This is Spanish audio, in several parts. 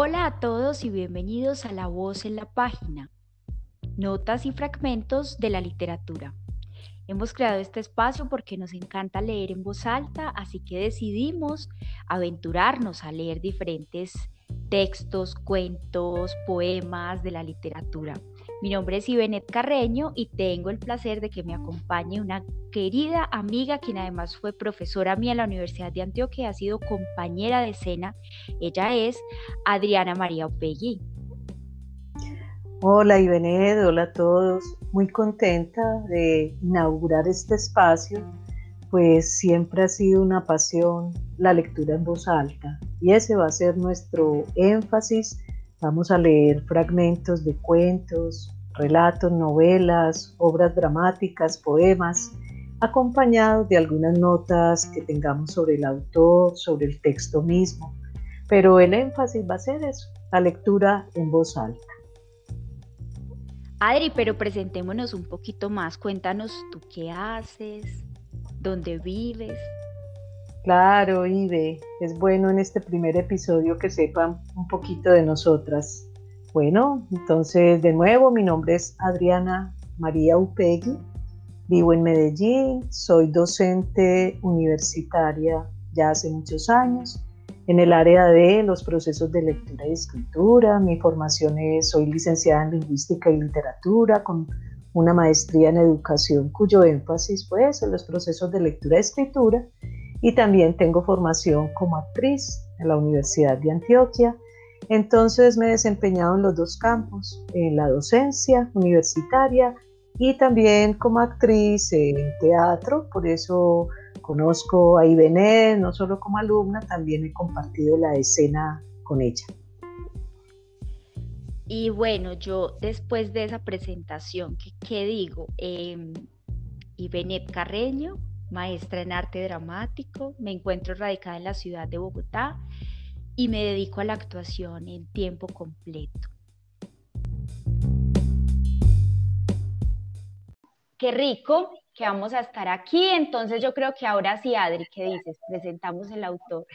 Hola a todos y bienvenidos a La Voz en la Página, notas y fragmentos de la literatura. Hemos creado este espacio porque nos encanta leer en voz alta, así que decidimos aventurarnos a leer diferentes textos, cuentos, poemas de la literatura. Mi nombre es Ibenet Carreño y tengo el placer de que me acompañe una querida amiga quien además fue profesora mía en la Universidad de Antioquia ha sido compañera de escena. Ella es Adriana María Opegui. Hola Ibenet, hola a todos. Muy contenta de inaugurar este espacio, pues siempre ha sido una pasión la lectura en voz alta y ese va a ser nuestro énfasis Vamos a leer fragmentos de cuentos, relatos, novelas, obras dramáticas, poemas, acompañados de algunas notas que tengamos sobre el autor, sobre el texto mismo. Pero el énfasis va a ser eso, la lectura en voz alta. Adri, pero presentémonos un poquito más. Cuéntanos tú qué haces, dónde vives. Claro, Ibe, es bueno en este primer episodio que sepan un poquito de nosotras. Bueno, entonces de nuevo, mi nombre es Adriana María Upegui, vivo en Medellín, soy docente universitaria ya hace muchos años en el área de los procesos de lectura y escritura. Mi formación es, soy licenciada en lingüística y literatura con una maestría en educación cuyo énfasis pues en los procesos de lectura y escritura y también tengo formación como actriz en la Universidad de Antioquia. Entonces me he desempeñado en los dos campos, en la docencia universitaria y también como actriz en teatro, por eso conozco a Ibené, no solo como alumna, también he compartido la escena con ella. Y bueno, yo después de esa presentación, ¿qué, digo? Eh, Ibenet Carreño, maestra en arte dramático, me encuentro radicada en la ciudad de Bogotá y me dedico a la actuación en tiempo completo. Qué rico que vamos a estar aquí, entonces yo creo que ahora sí, Adri, ¿qué dices? Presentamos el autor.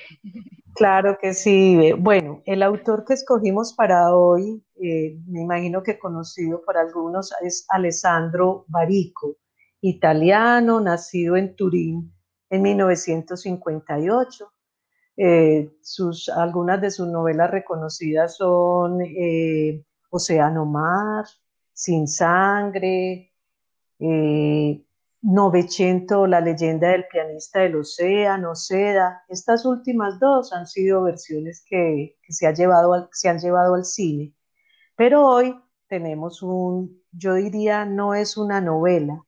Claro que sí. Bueno, el autor que escogimos para hoy, eh, me imagino que conocido por algunos, es Alessandro Barico italiano, nacido en Turín en 1958. Eh, sus, algunas de sus novelas reconocidas son eh, Océano Mar, Sin Sangre, eh, Novecento, La leyenda del pianista del océano, Seda. Estas últimas dos han sido versiones que, se, ha llevado se han llevado al cine. Pero hoy tenemos un, yo diría, no es una novela,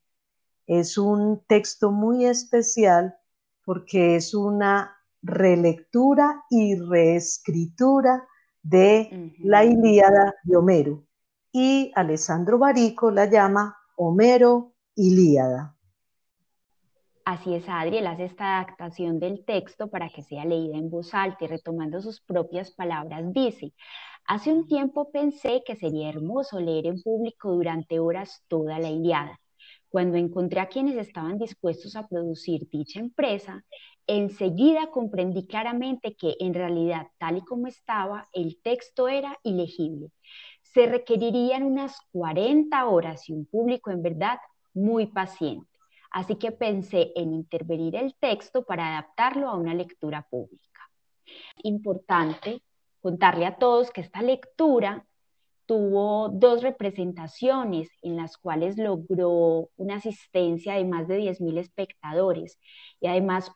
es un texto muy especial porque es una relectura y reescritura de la Ilíada de Homero. Y Alessandro Barico la llama Homero Ilíada. Así es, Adriel hace esta adaptación del texto para que sea leída en voz alta y retomando sus propias palabras dice, hace un tiempo pensé que sería hermoso leer en público durante horas toda la Ilíada cuando encontré a quienes estaban dispuestos a producir dicha empresa, enseguida comprendí claramente que en realidad, tal y como estaba, el texto era ilegible. Se requerirían unas 40 horas y un público en verdad muy paciente. Así que pensé en intervenir el texto para adaptarlo a una lectura pública. Importante contarle a todos que esta lectura tuvo dos representaciones en las cuales logró una asistencia de más de 10.000 espectadores y además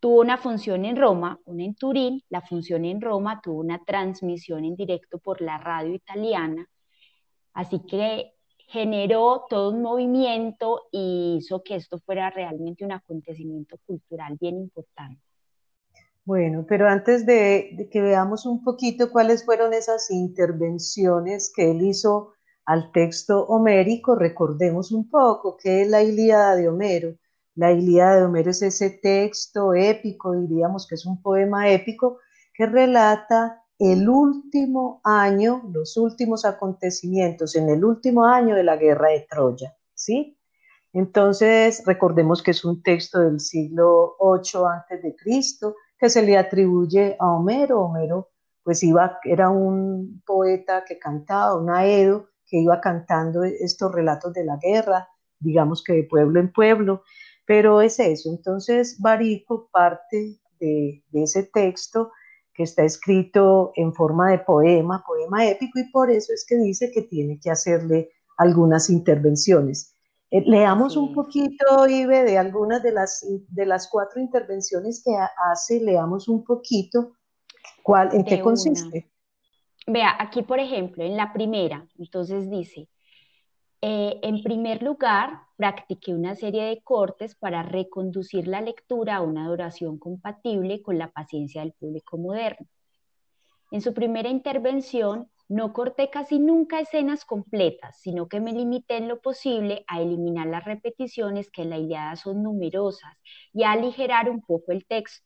tuvo una función en Roma, una en Turín, la función en Roma tuvo una transmisión en directo por la radio italiana, así que generó todo un movimiento y hizo que esto fuera realmente un acontecimiento cultural bien importante. Bueno, pero antes de, que veamos un poquito cuáles fueron esas intervenciones que él hizo al texto homérico, recordemos un poco qué es la Ilíada de Homero. La Ilíada de Homero es ese texto épico, diríamos que es un poema épico que relata el último año, los últimos acontecimientos en el último año de la guerra de Troya, ¿sí? Entonces, recordemos que es un texto del siglo 8 antes de Cristo, que se le atribuye a Homero. Homero pues iba, era un poeta que cantaba, un aedo, que iba cantando estos relatos de la guerra, digamos que de pueblo en pueblo, pero es eso. Entonces, Barico parte de, de ese texto que está escrito en forma de poema, poema épico, y por eso es que dice que tiene que hacerle algunas intervenciones. Eh, leamos un poquito, Ibe, de algunas de las, de las cuatro intervenciones que hace, leamos un poquito cuál, en qué consiste. Vea, aquí por ejemplo, en la primera, entonces dice, eh, en primer lugar, practiqué una serie de cortes para reconducir la lectura a una duración compatible con la paciencia del público moderno. En su primera intervención, no corté casi nunca escenas completas, sino que me limité en lo posible a eliminar las repeticiones que en la Iliada son numerosas y a aligerar un poco el texto.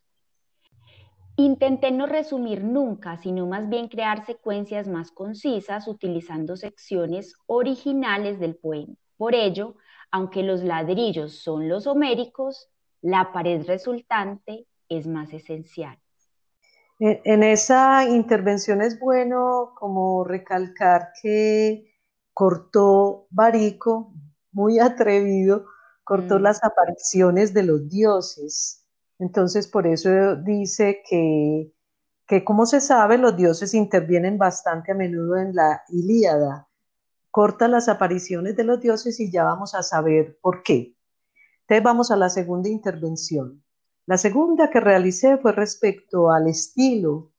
Intenté no resumir nunca, sino más bien crear secuencias más concisas utilizando secciones originales del poema. Por ello, aunque los ladrillos son los homéricos, la pared resultante es más esencial. En, esa intervención es bueno como recalcar que cortó Barico, muy atrevido, cortó mm. las apariciones de los dioses. Entonces, por eso dice que, que, como se sabe, los dioses intervienen bastante a menudo en la Ilíada. Corta las apariciones de los dioses y ya vamos a saber por qué. Entonces, vamos a la segunda intervención. La segunda que realicé fue respecto al estilo.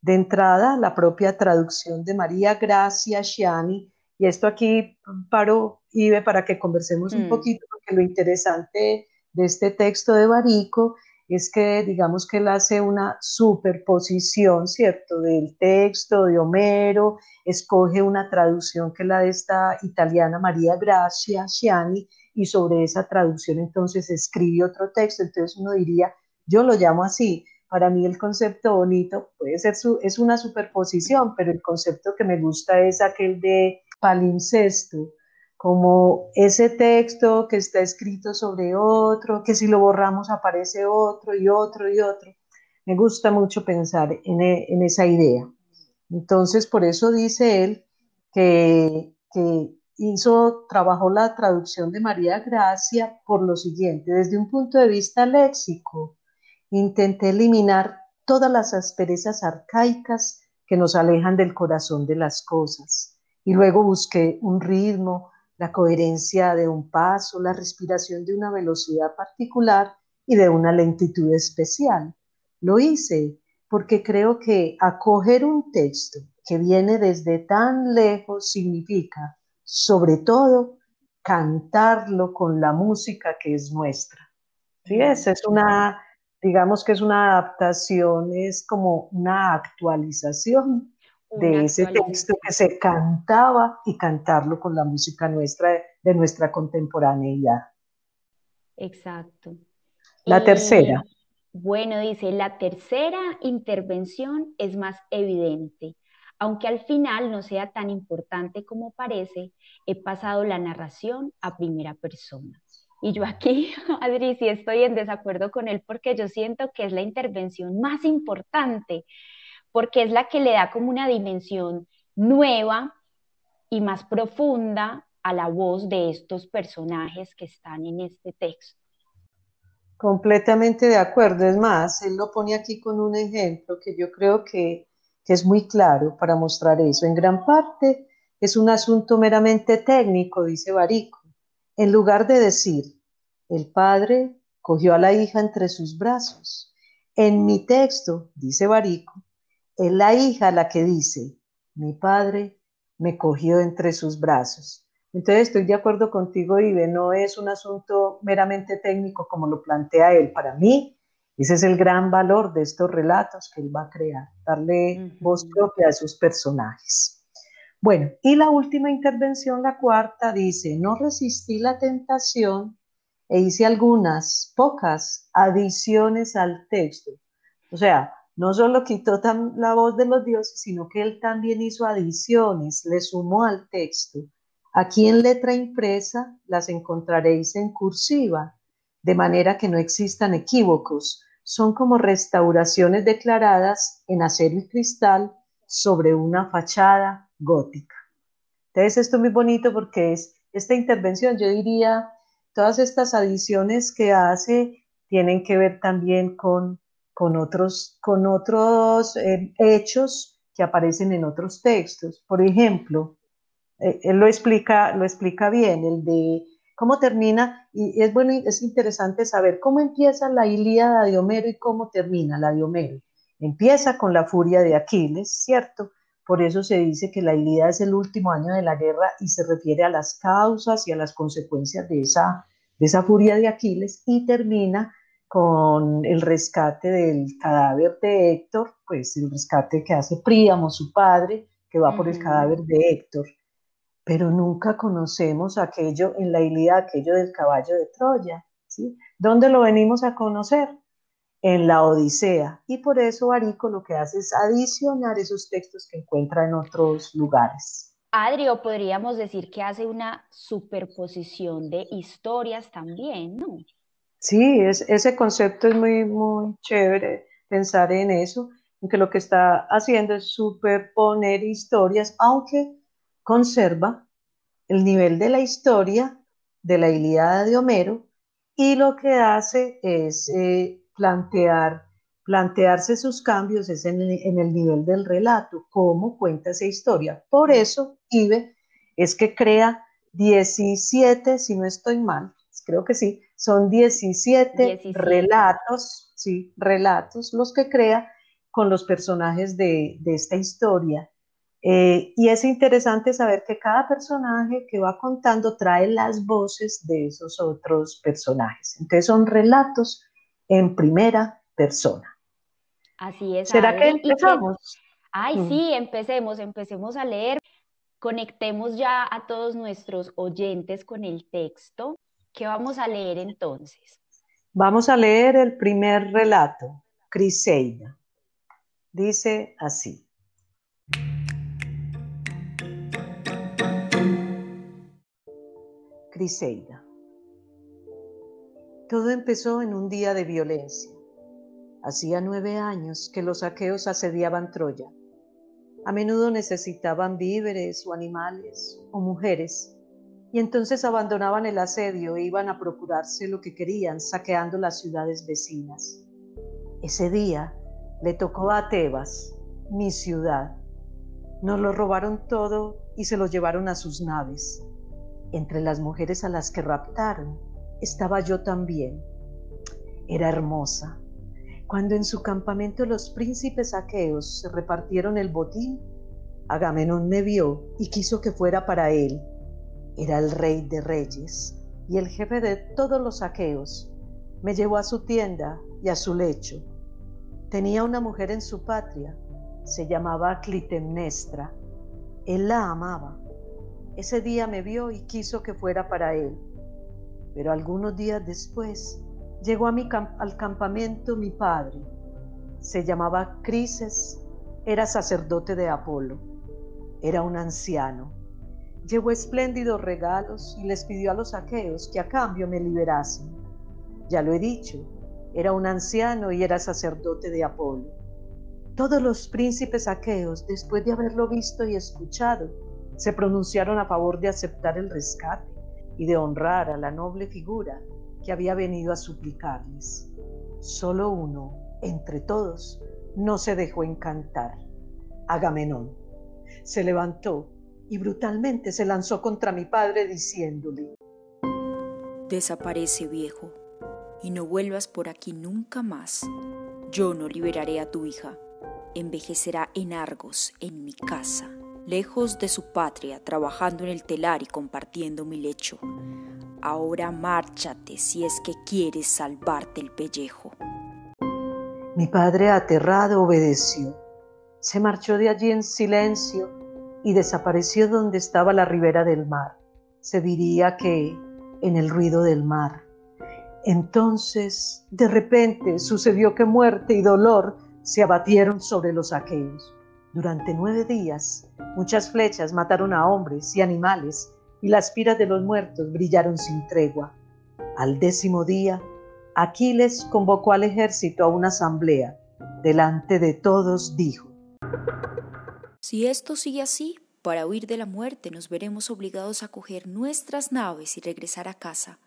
De entrada, la propia traducción de María Gracia Shiani, y esto aquí paro, Ibe, para que conversemos un mm. poquito, porque lo interesante de este texto de Barico es que digamos que él hace una superposición, ¿cierto?, del texto de Homero, escoge una traducción que es la de esta italiana María Gracia Shiani, y sobre esa traducción entonces escribe otro texto, entonces uno diría, yo lo llamo así, para mí el concepto bonito puede ser, su, es una superposición, pero el concepto que me gusta es aquel de palincesto, como ese texto que está escrito sobre otro, que si lo borramos aparece otro y otro y otro. Me gusta mucho pensar en, e, en esa idea. Entonces, por eso dice él que, que hizo, trabajó la traducción de María Gracia por lo siguiente, desde un punto de vista léxico, intenté eliminar todas las asperezas arcaicas que nos alejan del corazón de las cosas. Y luego busqué un ritmo, la coherencia de un paso, la respiración de una velocidad particular y de una lentitud especial. Lo hice porque creo que acoger un texto que viene desde tan lejos significa sobre todo, cantarlo con la música que es nuestra. ¿Sí? Esa es una, digamos que es una adaptación, es como una actualización de ese texto que se cantaba y cantarlo con la música nuestra, de nuestra contemporaneidad. Exacto. La tercera. Bueno, dice, la tercera intervención es más evidente. Aunque al final no sea tan importante como parece, he pasado la narración a primera persona. Y yo aquí, Adri, sí estoy en desacuerdo con él porque yo siento que es la intervención más importante, porque es la que le da como una dimensión nueva y más profunda a la voz de estos personajes que están en este texto. Completamente de acuerdo. Es más, él lo pone aquí con un ejemplo que yo creo que que es muy claro para mostrar eso. En gran parte es un asunto meramente técnico, dice Barico. En lugar de decir, el padre cogió a la hija entre sus brazos. En mi texto, dice Barico, es la hija la que dice, mi padre me cogió entre sus brazos. Entonces estoy de acuerdo contigo, Ibe, no es un asunto meramente técnico como lo plantea él. Para mí, ese es el gran valor de estos relatos que él va a crear, darle voz propia a sus personajes. Bueno, y la última intervención, la cuarta, dice, no resistí la tentación e hice algunas pocas adiciones al texto. O sea, no solo quitó la voz de los dioses, sino que él también hizo adiciones, le sumó al texto. Aquí en letra impresa las encontraréis en cursiva de manera que no existan equívocos. Son como restauraciones declaradas en acero y cristal sobre una fachada gótica. Entonces esto es muy bonito porque es esta intervención, yo diría, todas estas adiciones que hace tienen que ver también con, con otros, con otros eh, hechos que aparecen en otros textos. Por ejemplo, eh, él lo explica, lo explica bien, el de cómo termina, y es bueno, es interesante saber cómo empieza la Ilíada de Homero y cómo termina la de Homero. Empieza con la furia de Aquiles, ¿cierto? Por eso se dice que la Ilíada es el último año de la guerra y se refiere a las causas y a las consecuencias de esa, de esa furia de Aquiles y termina con el rescate del cadáver de Héctor, pues el rescate que hace Príamo, su padre, que va por el cadáver de Héctor pero nunca conocemos aquello en la Ilíada, aquello del caballo de Troya. ¿sí? ¿Dónde lo venimos a conocer? En la Odisea. Y por eso Arico lo que hace es adicionar esos textos que encuentra en otros lugares. Adrio, podríamos decir que hace una superposición de historias también, ¿no? Sí, es, ese concepto es muy, muy chévere pensar en eso, en que lo que está haciendo es superponer historias, aunque conserva el nivel de la historia de la Ilíada de Homero y lo que hace es eh, plantear, plantearse sus cambios es en, el nivel del relato, cómo cuenta esa historia. Por eso, Ibe es que crea 17, si no estoy mal, creo que sí, son 17, relatos, sí, relatos los que crea con los personajes de, de esta historia. Eh, y es interesante saber que cada personaje que va contando trae las voces de esos otros personajes. Entonces son relatos en primera persona. Así es. ¿Será que empezamos? Ay, mm. sí, empecemos, empecemos a leer. Conectemos ya a todos nuestros oyentes con el texto. ¿Qué vamos a leer entonces? Vamos a leer el primer relato, Criseida. Dice así. Criseida. Todo empezó en un día de violencia. Hacía nueve años que los aqueos asediaban Troya. A menudo necesitaban víveres o animales o mujeres, y entonces abandonaban el asedio e iban a procurarse lo que querían, saqueando las ciudades vecinas. Ese día le tocó a Tebas, mi ciudad. Nos lo robaron todo y se lo llevaron a sus naves. Entre las mujeres a las que raptaron estaba yo también. Era hermosa. Cuando en su campamento los príncipes aqueos se repartieron el botín, Agamenón me vio y quiso que fuera para él. Era el rey de reyes y el jefe de todos los aqueos. Me llevó a su tienda y a su lecho. Tenía una mujer en su patria, se llamaba Clitemnestra. Él la amaba ese día me vio y quiso que fuera para él. Pero algunos días después llegó al campamento mi padre. Se llamaba Crises, era sacerdote de Apolo. Era un anciano. Llevó espléndidos regalos y les pidió a los aqueos que a cambio me liberasen. Ya lo he dicho, era un anciano y era sacerdote de Apolo. Todos los príncipes aqueos, después de haberlo visto y escuchado, se pronunciaron a favor de aceptar el rescate y de honrar a la noble figura que había venido a suplicarles. Solo uno, entre todos, no se dejó encantar, Agamenón. Se levantó y brutalmente se lanzó contra mi padre diciéndole, Desaparece viejo, y no vuelvas por aquí nunca más. Yo no liberaré a tu hija, envejecerá en Argos, en mi casa lejos de su patria, trabajando en el telar y compartiendo mi lecho. Ahora márchate si es que quieres salvarte el pellejo. Mi padre aterrado obedeció. Se marchó de allí en silencio y desapareció donde estaba la ribera del mar. Se diría que en el ruido del mar. Entonces, de repente, sucedió que muerte y dolor se abatieron sobre los aqueos. Durante nueve días, muchas flechas mataron a hombres y animales, y las piras de los muertos brillaron sin tregua. Al décimo día, Aquiles convocó al ejército a una asamblea. Delante de todos dijo, Si esto sigue así, para huir de la muerte nos veremos obligados a coger nuestras naves y regresar a casa.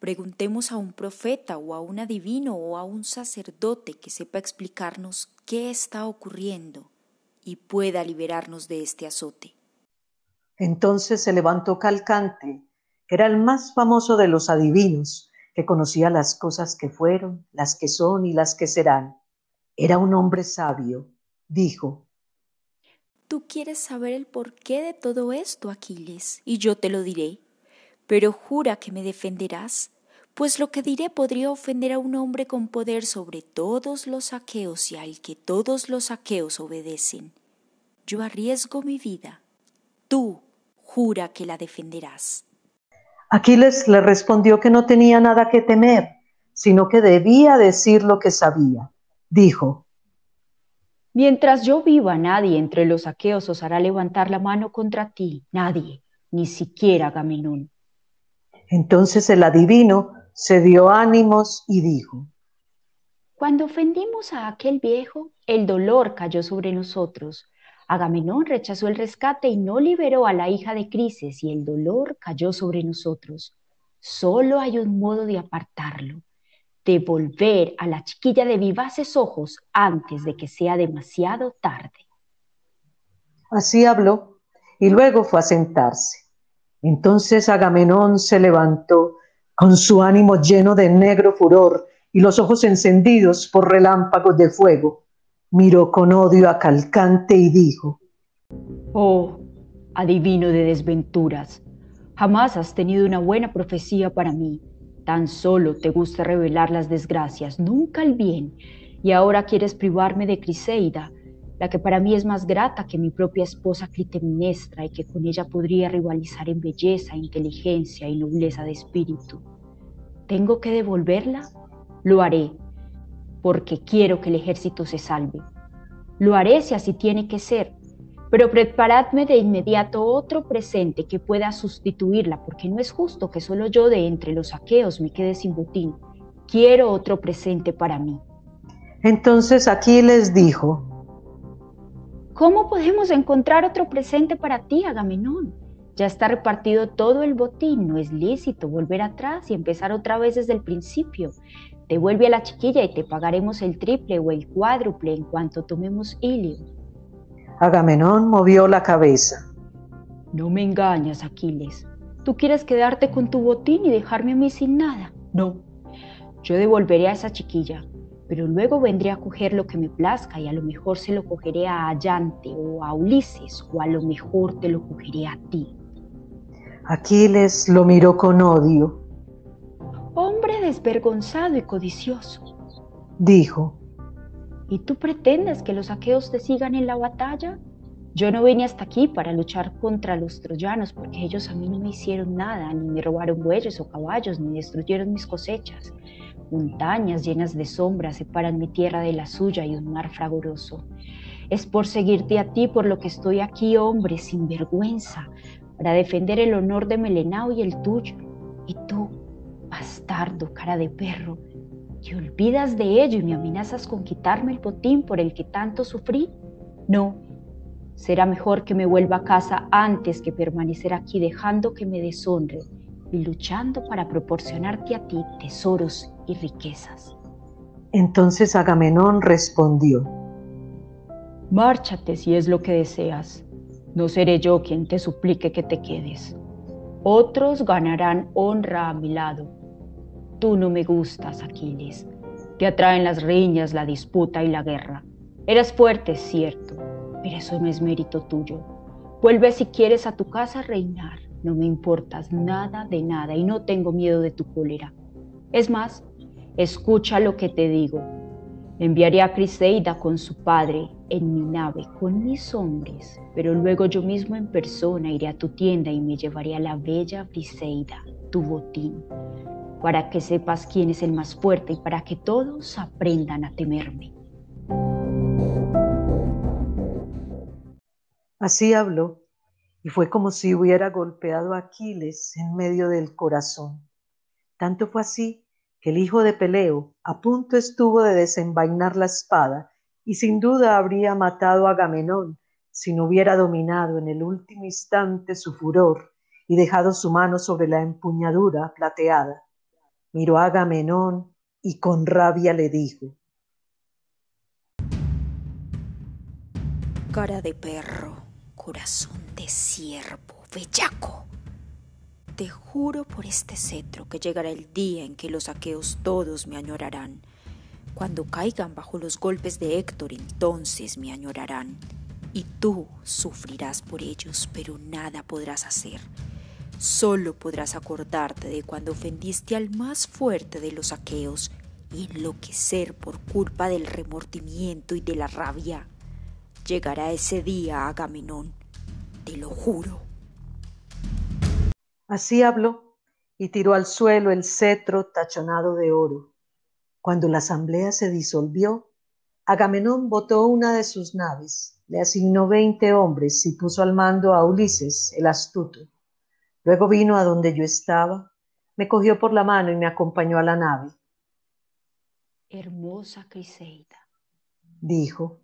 Preguntemos a un profeta o a un adivino o a un sacerdote que sepa explicarnos qué está ocurriendo y pueda liberarnos de este azote. Entonces se levantó Calcante, que era el más famoso de los adivinos, que conocía las cosas que fueron, las que son y las que serán. Era un hombre sabio. Dijo, Tú quieres saber el porqué de todo esto, Aquiles, y yo te lo diré pero jura que me defenderás, pues lo que diré podría ofender a un hombre con poder sobre todos los aqueos y al que todos los aqueos obedecen. Yo arriesgo mi vida. Tú jura que la defenderás. Aquiles le respondió que no tenía nada que temer, sino que debía decir lo que sabía. Dijo, Mientras yo viva, nadie entre los aqueos osará levantar la mano contra ti, nadie, ni siquiera Agamenón. Entonces el adivino se dio ánimos y dijo, Cuando ofendimos a aquel viejo, el dolor cayó sobre nosotros. Agamenón rechazó el rescate y no liberó a la hija de Crises y el dolor cayó sobre nosotros. Solo hay un modo de apartarlo, devolver a la chiquilla de vivaces ojos antes de que sea demasiado tarde. Así habló y luego fue a sentarse. Entonces Agamenón se levantó con su ánimo lleno de negro furor y los ojos encendidos por relámpagos de fuego. Miró con odio a Calcante y dijo, Oh, adivino de desventuras, jamás has tenido una buena profecía para mí. Tan solo te gusta revelar las desgracias, nunca el bien, y ahora quieres privarme de Criseida, la que para mí es más grata que mi propia esposa Clitemnestra y que con ella podría rivalizar en belleza, inteligencia y nobleza de espíritu. ¿Tengo que devolverla? Lo haré, porque quiero que el ejército se salve. Lo haré si así tiene que ser, pero preparadme de inmediato otro presente que pueda sustituirla, porque no es justo que solo yo de entre los aqueos me quede sin botín. Quiero otro presente para mí. Entonces Aquiles dijo, ¿Cómo podemos encontrar otro presente para ti, Agamenón? Ya está repartido todo el botín, no es lícito volver atrás y empezar otra vez desde el principio. Devuelve a la chiquilla y te pagaremos el triple o el cuádruple en cuanto tomemos Ilio. Agamenón movió la cabeza. No me engañas, Aquiles. ¿Tú quieres quedarte con tu botín y dejarme a mí sin nada? No. Yo devolveré a esa chiquilla, pero luego vendré a coger lo que me plazca y a lo mejor se lo cogeré a Allante o a Ulises o a lo mejor te lo cogeré a ti. Aquiles lo miró con odio. Hombre desvergonzado y codicioso. Dijo. ¿Y tú pretendes que los aqueos te sigan en la batalla? Yo no vine hasta aquí para luchar contra los troyanos porque ellos a mí no me hicieron nada, ni me robaron bueyes o caballos, ni destruyeron mis cosechas. Montañas llenas de sombras separan mi tierra de la suya y un mar fragoroso. Es por seguirte a ti por lo que estoy aquí, hombre, sin vergüenza, para defender el honor de Melenao y el tuyo. Y tú, bastardo, cara de perro, ¿te olvidas de ello y me amenazas con quitarme el botín por el que tanto sufrí? No, será mejor que me vuelva a casa antes que permanecer aquí dejando que me deshonre y luchando para proporcionarte a ti tesoros y riquezas. Entonces Agamenón respondió, Márchate si es lo que deseas. No seré yo quien te suplique que te quedes. Otros ganarán honra a mi lado. Tú no me gustas, Aquiles. Te atraen las riñas, la disputa y la guerra. Eres fuerte, cierto, pero eso no es mérito tuyo. Vuelve si quieres a tu casa a reinar. No me importas nada de nada y no tengo miedo de tu cólera. Es más, escucha lo que te digo. Enviaré a Criseida con su padre en mi nave, con mis hombres, pero luego yo mismo en persona iré a tu tienda y me llevaré a la bella Briseida, tu botín, para que sepas quién es el más fuerte y para que todos aprendan a temerme. Así habló y fue como si hubiera golpeado a Aquiles en medio del corazón. Tanto fue así que el hijo de Peleo a punto estuvo de desenvainar la espada y sin duda habría matado a Agamenón si no hubiera dominado en el último instante su furor y dejado su mano sobre la empuñadura plateada. Miró a Agamenón y con rabia le dijo, Cara de perro, corazón de ciervo, bellaco. Te juro por este cetro que llegará el día en que los aqueos todos me añorarán. Cuando caigan bajo los golpes de Héctor, entonces me añorarán. Y tú sufrirás por ellos, pero nada podrás hacer Solo podrás acordarte de cuando ofendiste al más fuerte de los aqueos y enloquecer por culpa del remordimiento y de la rabia. Llegará ese día, Agamenón, te lo juro. Así habló y tiró al suelo el cetro tachonado de oro. Cuando la asamblea se disolvió, Agamenón botó una de sus naves, le asignó veinte hombres y puso al mando a Ulises, el astuto. Luego vino a donde yo estaba, me cogió por la mano y me acompañó a la nave. Hermosa Criseida, dijo,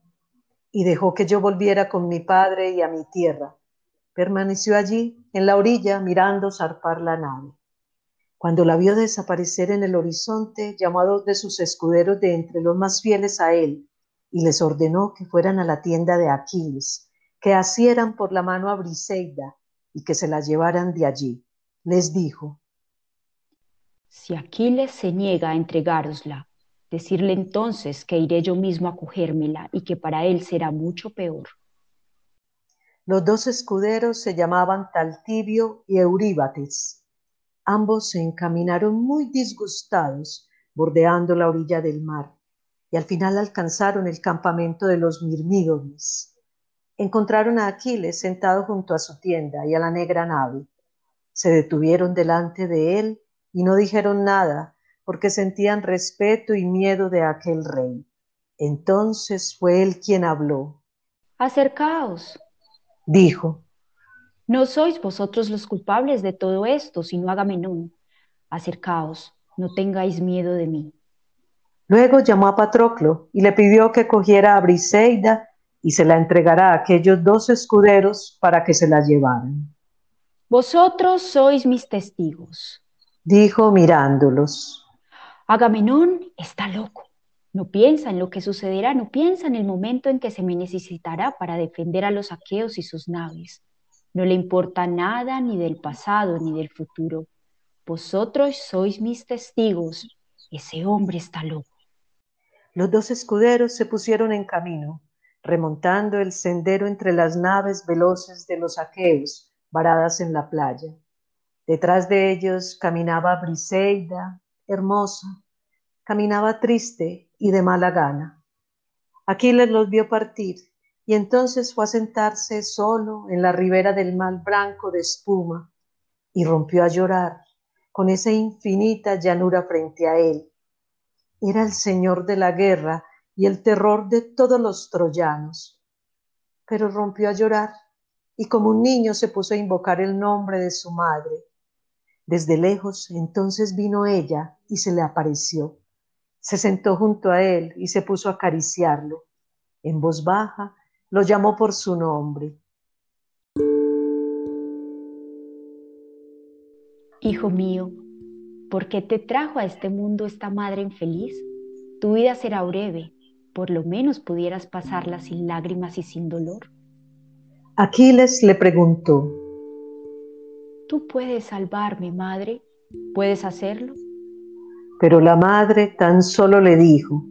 y dejó que yo volviera con mi padre y a mi tierra. Permaneció allí, en la orilla, mirando zarpar la nave. Cuando la vio desaparecer en el horizonte, llamó a dos de sus escuderos de entre los más fieles a él, y les ordenó que fueran a la tienda de Aquiles, que asieran por la mano a Briseida, y que se la llevaran de allí. Les dijo, Si Aquiles se niega a entregárosla, decirle entonces que iré yo mismo a cogérmela y que para él será mucho peor. Los dos escuderos se llamaban Taltibio y Euríbates. Ambos se encaminaron muy disgustados, bordeando la orilla del mar, y al final alcanzaron el campamento de los Mirmídones encontraron a Aquiles sentado junto a su tienda y a la negra nave. Se detuvieron delante de él y no dijeron nada porque sentían respeto y miedo de aquel rey. Entonces fue él quien habló. Acercaos, dijo. No sois vosotros los culpables de todo esto, sino Agamenón. Acercaos, no tengáis miedo de mí. Luego llamó a Patroclo y le pidió que cogiera a Briseida y se la entregará a aquellos dos escuderos para que se la llevaran. Vosotros sois mis testigos, dijo mirándolos. Agamenón está loco. No piensa en lo que sucederá, no piensa en el momento en que se me necesitará para defender a los aqueos y sus naves. No le importa nada ni del pasado ni del futuro. Vosotros sois mis testigos. Ese hombre está loco. Los dos escuderos se pusieron en camino remontando el sendero entre las naves veloces de los aqueos varadas en la playa. Detrás de ellos caminaba Briseida, hermosa, caminaba triste y de mala gana. Aquiles los vio partir y entonces fue a sentarse solo en la ribera del mar blanco de espuma y rompió a llorar con esa infinita llanura frente a él. Era el señor de la guerra y el terror de todos los troyanos. Pero rompió a llorar y como un niño se puso a invocar el nombre de su madre. Desde lejos entonces vino ella y se le apareció. Se sentó junto a él y se puso a acariciarlo. En voz baja lo llamó por su nombre. Hijo mío, ¿por qué te trajo a este mundo esta madre infeliz? Tu vida será breve, por lo menos pudieras pasarla sin lágrimas y sin dolor. Aquiles le preguntó, ¿Tú puedes salvarme, madre? ¿Puedes hacerlo? Pero la madre tan solo le dijo,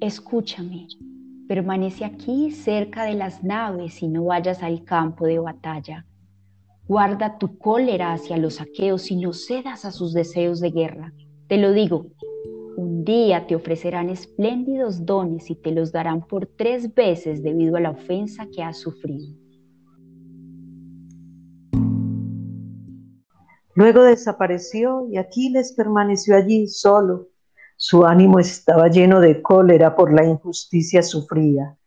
Escúchame, permanece aquí cerca de las naves y no vayas al campo de batalla. Guarda tu cólera hacia los aqueos y no cedas a sus deseos de guerra. Te lo digo, día te ofrecerán espléndidos dones y te los darán por tres veces debido a la ofensa que has sufrido. Luego desapareció y Aquiles permaneció allí solo. Su ánimo estaba lleno de cólera por la injusticia sufrida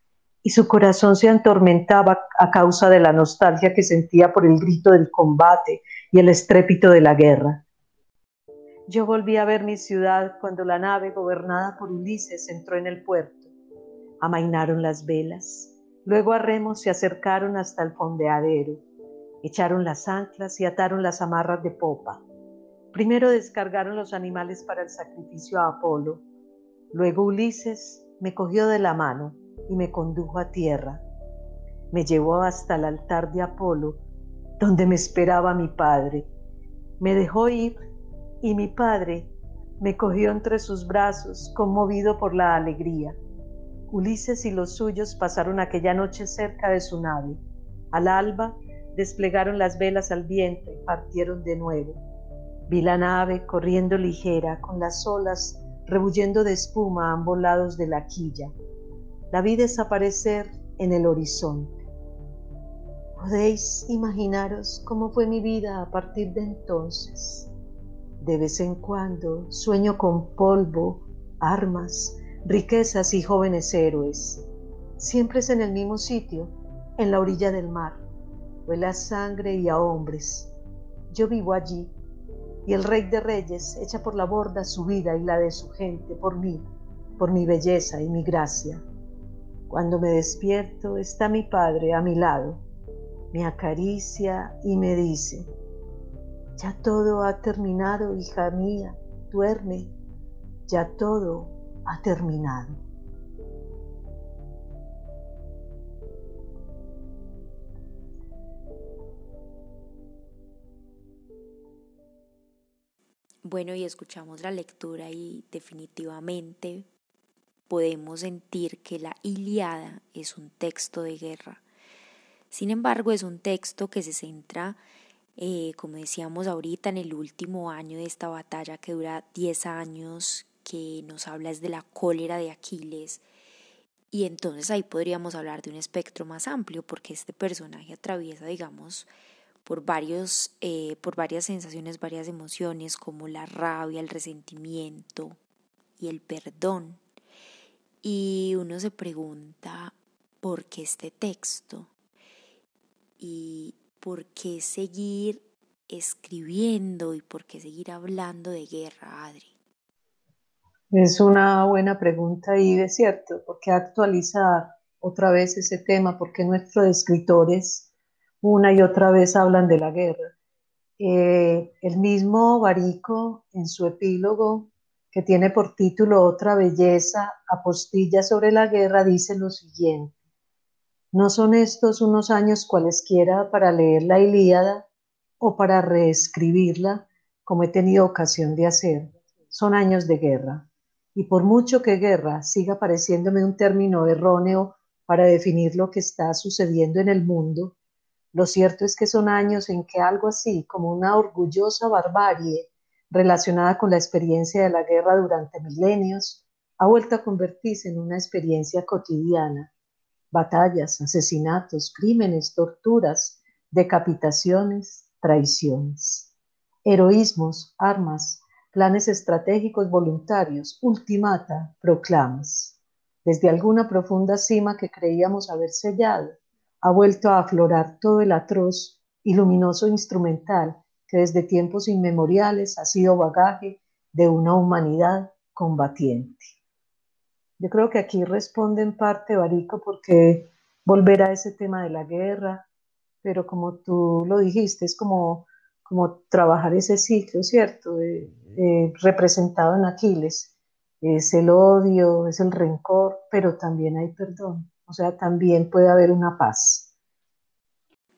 y su corazón se atormentaba a causa de la nostalgia que sentía por el grito del combate y el estrépito de la guerra. Yo volví a ver mi ciudad cuando la nave gobernada por Ulises entró en el puerto. Amainaron las velas Luego a remos se acercaron hasta el fondeadero, echaron las anclas y ataron las amarras de popa. Primero descargaron los animales para el sacrificio a Apolo. Luego Ulises me cogió de la mano y me condujo a tierra. Me llevó hasta el altar de Apolo, donde me esperaba mi padre. Me dejó ir y mi padre me cogió entre sus brazos, conmovido por la alegría. Ulises y los suyos pasaron aquella noche cerca de su nave. Al alba desplegaron las velas al viento y partieron de nuevo. Vi la nave corriendo ligera, con las olas rebuyendo de espuma a ambos lados de la quilla. La vi desaparecer en el horizonte. Podéis imaginaros cómo fue mi vida a partir de entonces. De vez en cuando sueño con polvo, armas, riquezas y jóvenes héroes. Siempre es en el mismo sitio, en la orilla del mar. Huele a sangre y a hombres. Yo vivo allí, y el Rey de Reyes echa por la borda su vida y la de su gente por mí, por mi belleza y mi gracia. Cuando me despierto está mi Padre a mi lado, me acaricia y me dice, ya todo ha terminado, hija mía, duerme, ya todo ha terminado. Bueno, y escuchamos la lectura y definitivamente podemos sentir que la Iliada es un texto de guerra. Sin embargo, es un texto que se centra, eh, como decíamos ahorita, en el último año de esta batalla que dura 10 años, que nos habla es de la cólera de Aquiles. Y entonces ahí podríamos hablar de un espectro más amplio, porque este personaje atraviesa, digamos, por, varios, eh, por varias sensaciones, varias emociones, como la rabia, el resentimiento y el perdón. Y uno se pregunta, ¿por qué este texto? ¿Y por qué seguir escribiendo y por qué seguir hablando de guerra, Adri? Es una buena pregunta y es cierto, porque actualizar otra vez ese tema, porque nuestros escritores una y otra vez hablan de la guerra. Eh, el mismo Barico, en su epílogo, que tiene por título Otra belleza, apostilla sobre la guerra, dice lo siguiente. No son estos unos años cualesquiera para leer la Ilíada o para reescribirla, como he tenido ocasión de hacer. Son años de guerra. Y por mucho que guerra siga pareciéndome un término erróneo para definir lo que está sucediendo en el mundo, lo cierto es que son años en que algo así como una orgullosa barbarie relacionada con la experiencia de la guerra durante milenios ha vuelto a convertirse en una experiencia cotidiana. Batallas, asesinatos, crímenes, torturas, decapitaciones, traiciones, heroísmos, armas, planes estratégicos voluntarios, ultimata, proclamas. Desde alguna profunda cima que creíamos haber sellado, ha vuelto a aflorar todo el atroz y luminoso instrumental que desde tiempos inmemoriales ha sido bagaje de una humanidad combatiente. Yo creo que aquí responde en parte Barico porque volver a ese tema de la guerra, pero como tú lo dijiste, es como, como trabajar ese ciclo, ¿cierto? representado en Aquiles. Es el odio, es el rencor, pero también hay perdón. O sea, también puede haber una paz.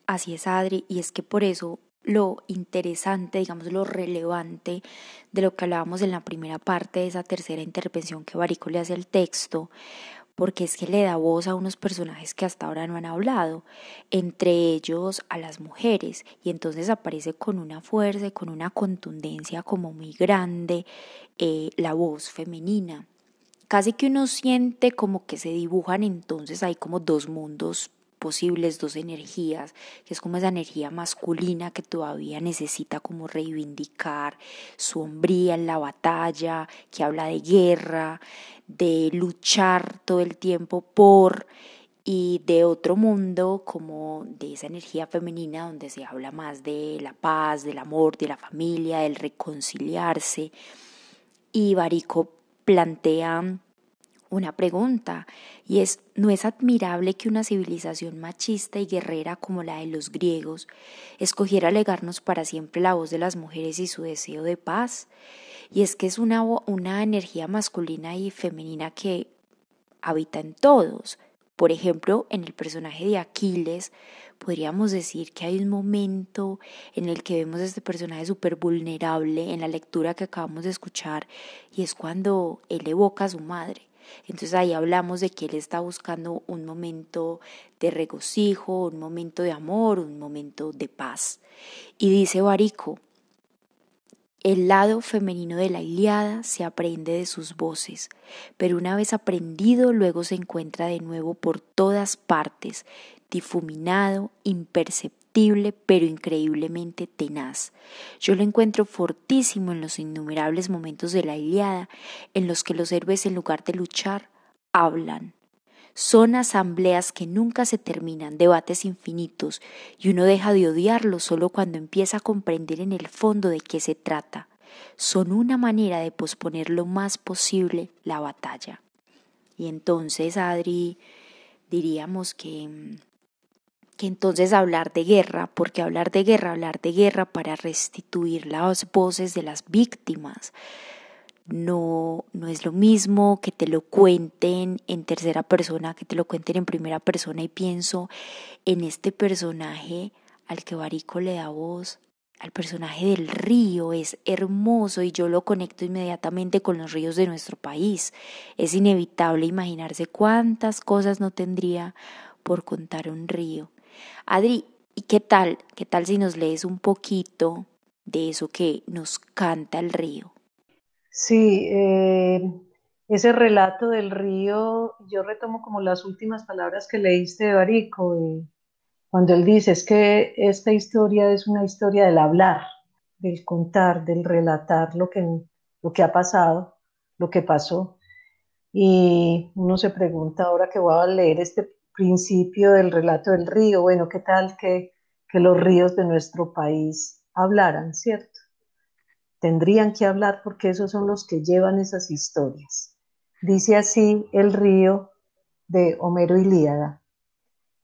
Así es, Adri, y es que por eso lo interesante, digamos, lo relevante de lo que hablábamos en la primera parte de esa tercera intervención que Barico le hace al texto, porque es que le da voz a unos personajes que hasta ahora no han hablado, entre ellos a las mujeres, y entonces aparece con una fuerza y con una contundencia como muy grande eh, la voz femenina. Casi que uno siente como que se dibujan entonces hay como dos mundos posibles, dos energías, que es como esa energía masculina que todavía necesita como reivindicar su hombría en la batalla, que habla de guerra, de luchar todo el tiempo por y de otro mundo como de esa energía femenina donde se habla más de la paz, del amor, de la familia, del reconciliarse. Y Barico plantea una pregunta y es, ¿no es admirable que una civilización machista y guerrera como la de los griegos escogiera legarnos para siempre la voz de las mujeres y su deseo de paz? Y es que es una, una energía masculina y femenina que habita en todos. Por ejemplo, en el personaje de Aquiles, podríamos decir que hay un momento en el que vemos a este personaje súper vulnerable en la lectura que acabamos de escuchar y es cuando él evoca a su madre. Entonces ahí hablamos de que él está buscando un momento de regocijo, un momento de amor, un momento de paz. Y dice Barico, el lado femenino de la Iliada se aprende de sus voces, pero una vez aprendido luego se encuentra de nuevo por todas partes, difuminado, imperceptible, pero increíblemente tenaz. Yo lo encuentro fortísimo en los innumerables momentos de la Iliada en los que los héroes en lugar de luchar, hablan. Son asambleas que nunca se terminan, debates infinitos, y uno deja de odiarlo solo cuando empieza a comprender en el fondo de qué se trata. Son una manera de posponer lo más posible la batalla. Y entonces, Adri, diríamos que, que entonces hablar de guerra, porque hablar de guerra, hablar de guerra para restituir las voces de las víctimas, no, no es lo mismo que te lo cuenten en tercera persona, que te lo cuenten en primera persona y pienso en este personaje al que Barico le da voz, al personaje del río, es hermoso y yo lo conecto inmediatamente con los ríos de nuestro país. Es inevitable imaginarse cuántas cosas no tendría por contar un río. Adri, ¿y qué tal? ¿Qué tal si nos lees un poquito de eso que nos canta el río? Sí, eh, ese relato del río, yo retomo como las últimas palabras que leíste de Barico, cuando él dice, es que esta historia es una historia del hablar, del contar, del relatar lo que, lo que ha pasado, lo que pasó. Y uno se pregunta ahora que voy a leer este principio del relato del río, bueno, ¿qué tal que, que los ríos de nuestro país hablaran, ¿cierto? tendrían que hablar porque esos son los que llevan esas historias. Dice así el río de Homero Ilíada.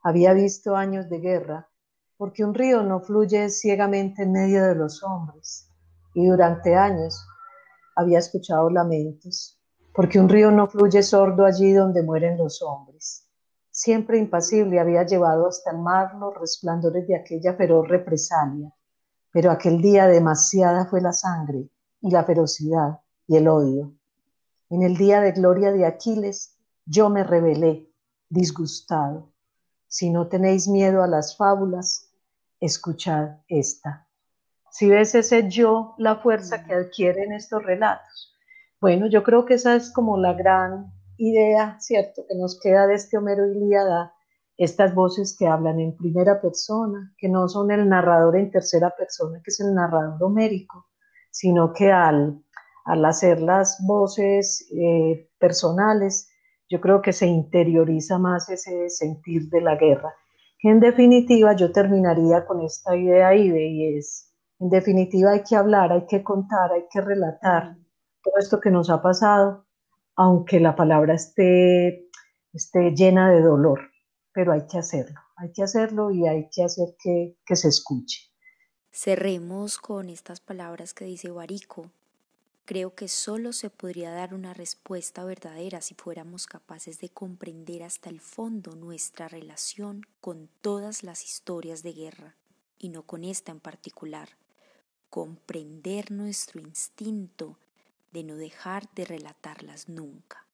Había visto años de guerra, porque un río no fluye ciegamente en medio de los hombres, y durante años había escuchado lamentos, porque un río no fluye sordo allí donde mueren los hombres. Siempre impasible había llevado hasta el mar los resplandores de aquella feroz represalia, pero aquel día demasiada fue la sangre y la ferocidad y el odio. En el día de gloria de Aquiles yo me rebelé, disgustado. Si no tenéis miedo a las fábulas, escuchad esta. Si ves ese yo, la fuerza que adquieren estos relatos. Bueno, yo creo que esa es como la gran idea, ¿cierto?, que nos queda de este Homero Ilíada estas voces que hablan en primera persona, que no son el narrador en tercera persona, que es el narrador homérico, sino que al, al hacer las voces eh, personales, yo creo que se interioriza más ese sentir de la guerra. Que en definitiva yo terminaría con esta idea y es, en definitiva hay que hablar, hay que contar, hay que relatar todo esto que nos ha pasado, aunque la palabra esté, esté llena de dolor pero hay que hacerlo, hay que hacerlo y hay que hacer que, que se escuche. Cerremos con estas palabras que dice Barico. Creo que solo se podría dar una respuesta verdadera si fuéramos capaces de comprender hasta el fondo nuestra relación con todas las historias de guerra, y no con esta en particular. Comprender nuestro instinto de no dejar de relatarlas nunca.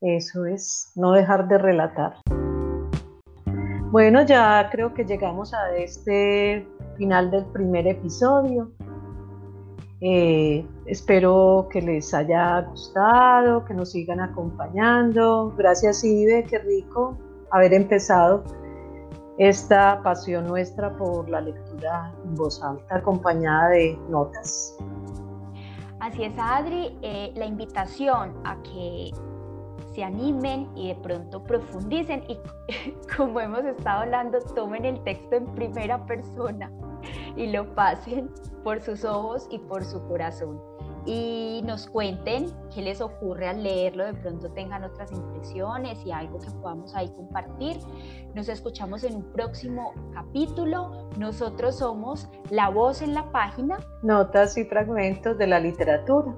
Eso es, no dejar de relatar. Bueno, ya creo que llegamos a este final del primer episodio. Eh, espero que les haya gustado, que nos sigan acompañando. Gracias Ibe, qué rico haber empezado esta pasión nuestra por la lectura en voz alta acompañada de notas. Así es, Adri, eh, la invitación a que se animen y de pronto profundicen y como hemos estado hablando, tomen el texto en primera persona y lo pasen por sus ojos y por su corazón. Y nos cuenten qué les ocurre al leerlo, de pronto tengan otras impresiones y algo que podamos ahí compartir. Nos escuchamos en un próximo capítulo. Nosotros somos La Voz en la Página. Notas y fragmentos de la literatura.